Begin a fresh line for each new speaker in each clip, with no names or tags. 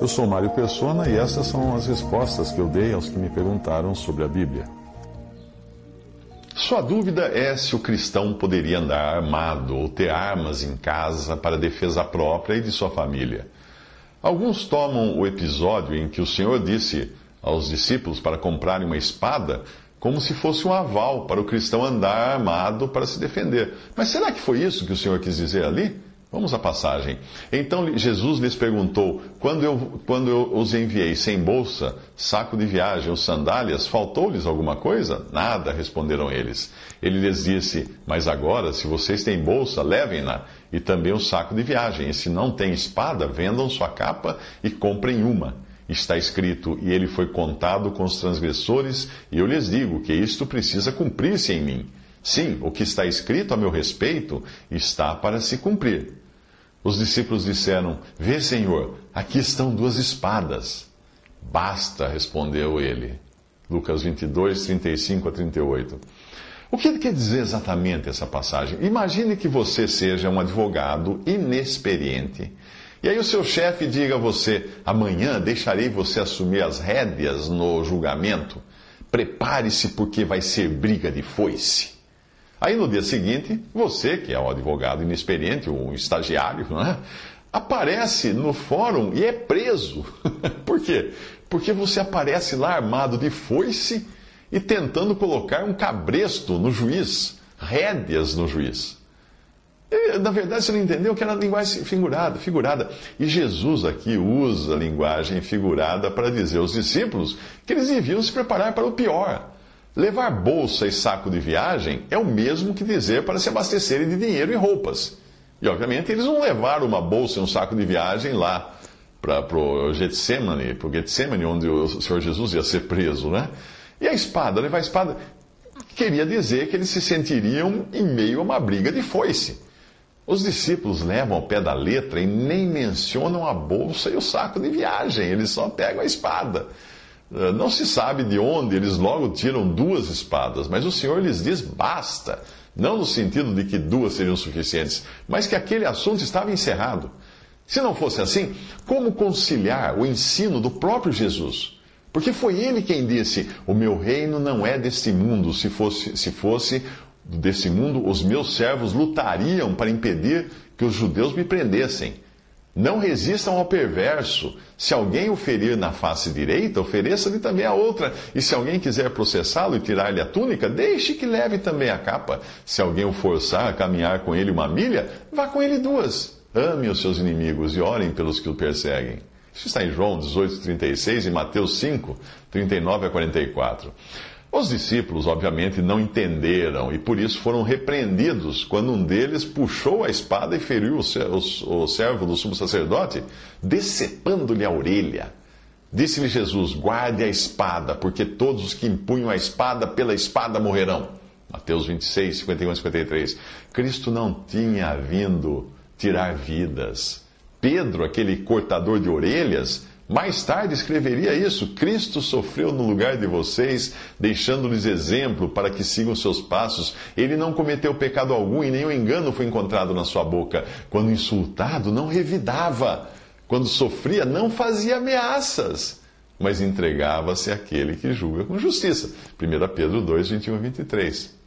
Eu sou Mário Persona e essas são as respostas que eu dei aos que me perguntaram sobre a Bíblia.
Sua dúvida é se o cristão poderia andar armado ou ter armas em casa para defesa própria e de sua família. Alguns tomam o episódio em que o Senhor disse aos discípulos para comprarem uma espada como se fosse um aval para o cristão andar armado para se defender. Mas será que foi isso que o Senhor quis dizer ali? Vamos à passagem. Então Jesus lhes perguntou: quando eu, quando eu os enviei sem bolsa, saco de viagem ou sandálias, faltou-lhes alguma coisa? Nada, responderam eles. Ele lhes disse: Mas agora, se vocês têm bolsa, levem-na, e também o saco de viagem. E se não têm espada, vendam sua capa e comprem uma. Está escrito: E ele foi contado com os transgressores, e eu lhes digo que isto precisa cumprir-se em mim. Sim, o que está escrito a meu respeito está para se cumprir. Os discípulos disseram: Vê, Senhor, aqui estão duas espadas. Basta, respondeu ele. Lucas 22, 35 a 38. O que quer dizer exatamente essa passagem? Imagine que você seja um advogado inexperiente. E aí o seu chefe diga a você: amanhã deixarei você assumir as rédeas no julgamento. Prepare-se porque vai ser briga de foice. Aí no dia seguinte, você, que é um advogado inexperiente, um estagiário, é? aparece no fórum e é preso. Por quê? Porque você aparece lá armado de foice e tentando colocar um cabresto no juiz, rédeas no juiz. Na verdade, você não entendeu que era linguagem figurada, figurada. E Jesus aqui usa a linguagem figurada para dizer aos discípulos que eles deviam se preparar para o pior. Levar bolsa e saco de viagem é o mesmo que dizer para se abastecerem de dinheiro e roupas. E, obviamente, eles não levaram uma bolsa e um saco de viagem lá para o Getsemane, para o Getsemane, onde o Senhor Jesus ia ser preso, né? E a espada, levar a espada, queria dizer que eles se sentiriam em meio a uma briga de foice. Os discípulos levam ao pé da letra e nem mencionam a bolsa e o saco de viagem, eles só pegam a espada. Eh, não se sabe de onde eles logo tiram duas espadas, mas o Senhor lhes diz basta. Não no sentido de que duas seriam suficientes, mas que aquele assunto estava encerrado. Se não fosse assim, como conciliar o ensino do próprio Jesus? Porque foi ele quem disse: O meu reino não é deste mundo. Se fosse, se fosse desse mundo, os meus servos lutariam para impedir que os judeus me prendessem. Não resistam ao perverso. Se alguém o ferir na face direita, ofereça-lhe também a outra. E se alguém quiser processá-lo e tirar-lhe a túnica, deixe que leve também a capa. Se alguém o forçar a caminhar com ele uma milha, vá com ele duas. Ame os seus inimigos e orem pelos que o perseguem. Isso está em João 18, 36 e Mateus 5, 39 a 44. Os discípulos, obviamente, não entenderam e por isso foram repreendidos quando um deles puxou a espada e feriu o servo do sumo sacerdote, decepando-lhe a orelha. Disse-lhe Jesus: Guarde a espada, porque todos os que empunham a espada pela espada morrerão. Mateus 26, 51 e 53. Cristo não tinha vindo tirar vidas. Pedro, aquele cortador de orelhas, mais tarde escreveria isso: Cristo sofreu no lugar de vocês, deixando-lhes exemplo para que sigam seus passos. Ele não cometeu pecado algum e nenhum engano foi encontrado na sua boca. Quando insultado, não revidava. Quando sofria, não fazia ameaças, mas entregava-se àquele que julga com justiça. 1 Pedro 2, 21 e 23.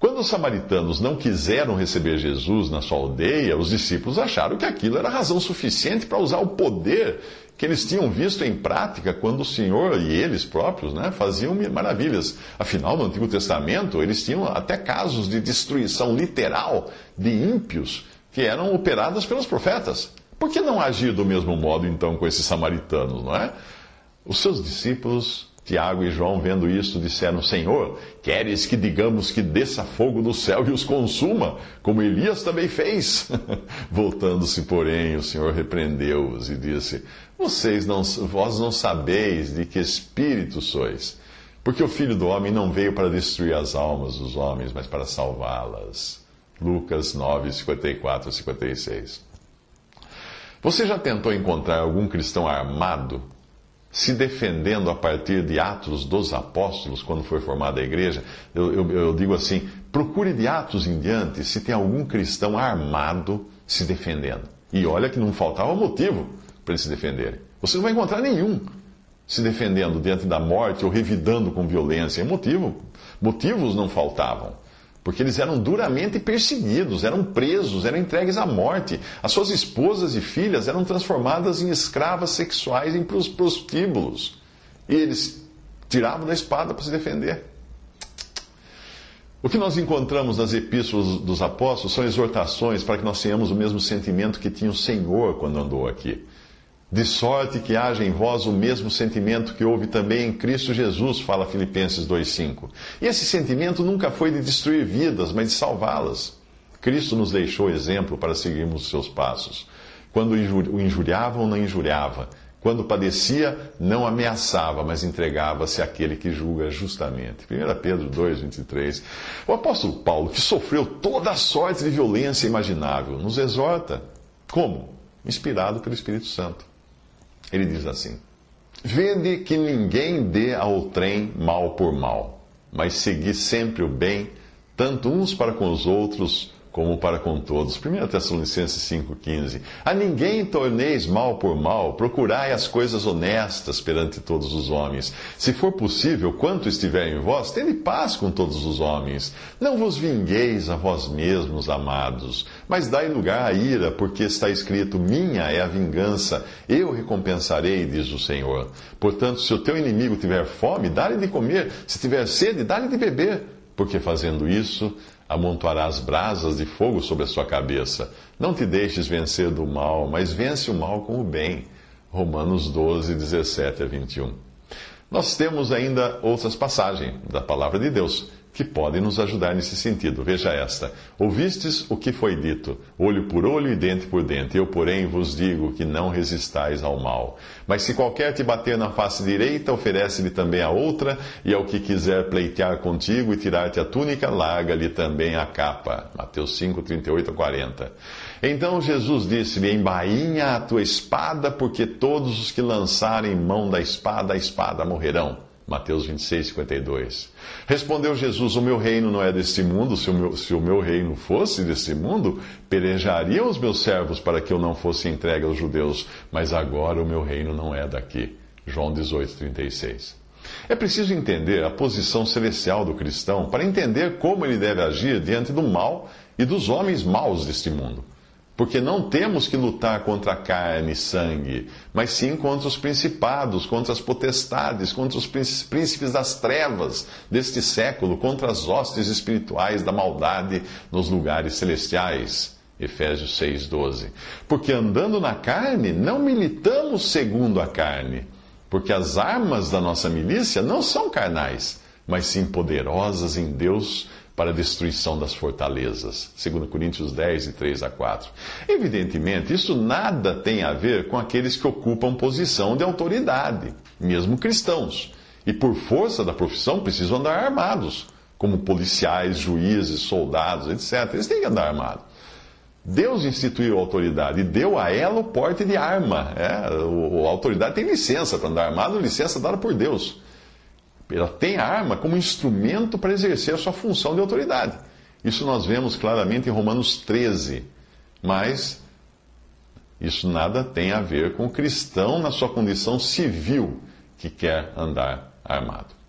Quando os samaritanos não quiseram receber Jesus na sua aldeia, os discípulos acharam que aquilo era razão suficiente para usar o poder que eles tinham visto em prática quando o Senhor e eles próprios né, faziam maravilhas. Afinal, no Antigo Testamento, eles tinham até casos de destruição literal de ímpios que eram operadas pelos profetas. Por que não agir do mesmo modo, então, com esses samaritanos, não é? Os seus discípulos Tiago e João, vendo isto, disseram: Senhor, queres que digamos que desça fogo do céu e os consuma, como Elias também fez? Voltando-se, porém, o Senhor repreendeu-os e disse: Vocês não, vós não sabeis de que espírito sois, porque o Filho do Homem não veio para destruir as almas dos homens, mas para salvá-las. Lucas 9, 54 a 56. Você já tentou encontrar algum cristão armado? Se defendendo a partir de Atos dos Apóstolos, quando foi formada a igreja, eu, eu, eu, digo assim: procure de Atos em diante se tem algum cristão armado se defendendo. E olha que não faltava motivo para eles se defenderem. Você não vai encontrar nenhum se defendendo diante da morte ou revidando com violência. É motivo. Motivos não faltavam. Porque eles eram duramente perseguidos, eram presos, eram entregues à morte. As suas esposas e filhas eram transformadas em escravas sexuais, em prostíbulos. E eles tiravam da espada para se defender. O que nós encontramos nas epístolas dos apóstolos são exortações para que nós tenhamos o mesmo sentimento que tinha o Senhor quando andou aqui. De sorte que haja em vós o mesmo sentimento que houve também em Cristo Jesus, fala Filipenses 2,5. E esse sentimento nunca foi de destruir vidas, mas de salvá-las. Cristo nos deixou exemplo para seguirmos os seus passos. Quando o injuriavam, não injuriava. Quando padecia, não ameaçava, mas entregava-se àquele que julga justamente. 1 Pedro 2, 23. O apóstolo Paulo, que sofreu toda a sorte de violência imaginável, nos exorta. Como? Inspirado pelo Espírito Santo. Ele diz assim: Vede que ninguém dê ao trem mal por mal, mas segui sempre o bem, tanto uns para com os outros, como para com todos. 1 Tessalonicenses 5,15. A ninguém torneis mal por mal, procurai as coisas honestas perante todos os homens. Se for possível, quanto estiver em vós, tende paz com todos os homens. Não vos vingueis a vós mesmos, amados, mas dai lugar à ira, porque está escrito: Minha é a vingança, eu recompensarei, diz o Senhor. Portanto, se o teu inimigo tiver fome, dá-lhe de comer, se tiver sede, dá-lhe de beber, porque fazendo isso, amontoarás brasas de fogo sobre a sua cabeça. Não te deixes vencer do mal, mas vence o mal com o bem. Romanos 12, 17 a 21. Nós temos ainda outras passagens da palavra de Deus que podem nos ajudar nesse sentido. Veja esta: Ouvistes o que foi dito, olho por olho e dente por dente. Eu, porém, vos digo que não resistais ao mal. Mas se qualquer te bater na face direita, oferece-lhe também a outra, e ao que quiser pleitear contigo e tirar-te a túnica, larga-lhe também a capa. Mateus 5, 38 a 40. Então Jesus disse-lhe: Embainha a tua espada, porque todos os que lançarem mão da espada, a espada morrerão. Mateus 26, 52. Respondeu Jesus: O meu reino não é deste mundo. Se o meu, se o meu reino fosse deste mundo, pelejariam os meus servos para que eu não fosse entregue aos judeus. Mas agora o meu reino não é daqui. João 18, 36. É preciso entender a posição celestial do cristão para entender como ele deve agir diante do mal e dos homens maus deste mundo. Porque não temos que lutar contra carne e sangue, mas sim contra os principados, contra as potestades, contra os príncipes das trevas deste século, contra as hostes espirituais da maldade nos lugares celestiais. Efésios 6,12. Porque andando na carne, não militamos segundo a carne, porque as armas da nossa milícia não são carnais, mas sim poderosas em Deus para a destruição das fortalezas. 2 Coríntios 10, de 3 a 4. Evidentemente, isso nada tem a ver com aqueles que ocupam posição de autoridade, mesmo cristãos. E por força da profissão precisam andar armados, como policiais, juízes, soldados, etc. Eles têm que andar armados. Deus instituiu a autoridade e deu a ela o porte de arma. É, a autoridade tem licença para andar armado, licença dada por Deus. Ela tem a arma como instrumento para exercer a sua função de autoridade. Isso nós vemos claramente em Romanos 13. Mas isso nada tem a ver com o cristão na sua condição civil que quer andar armado.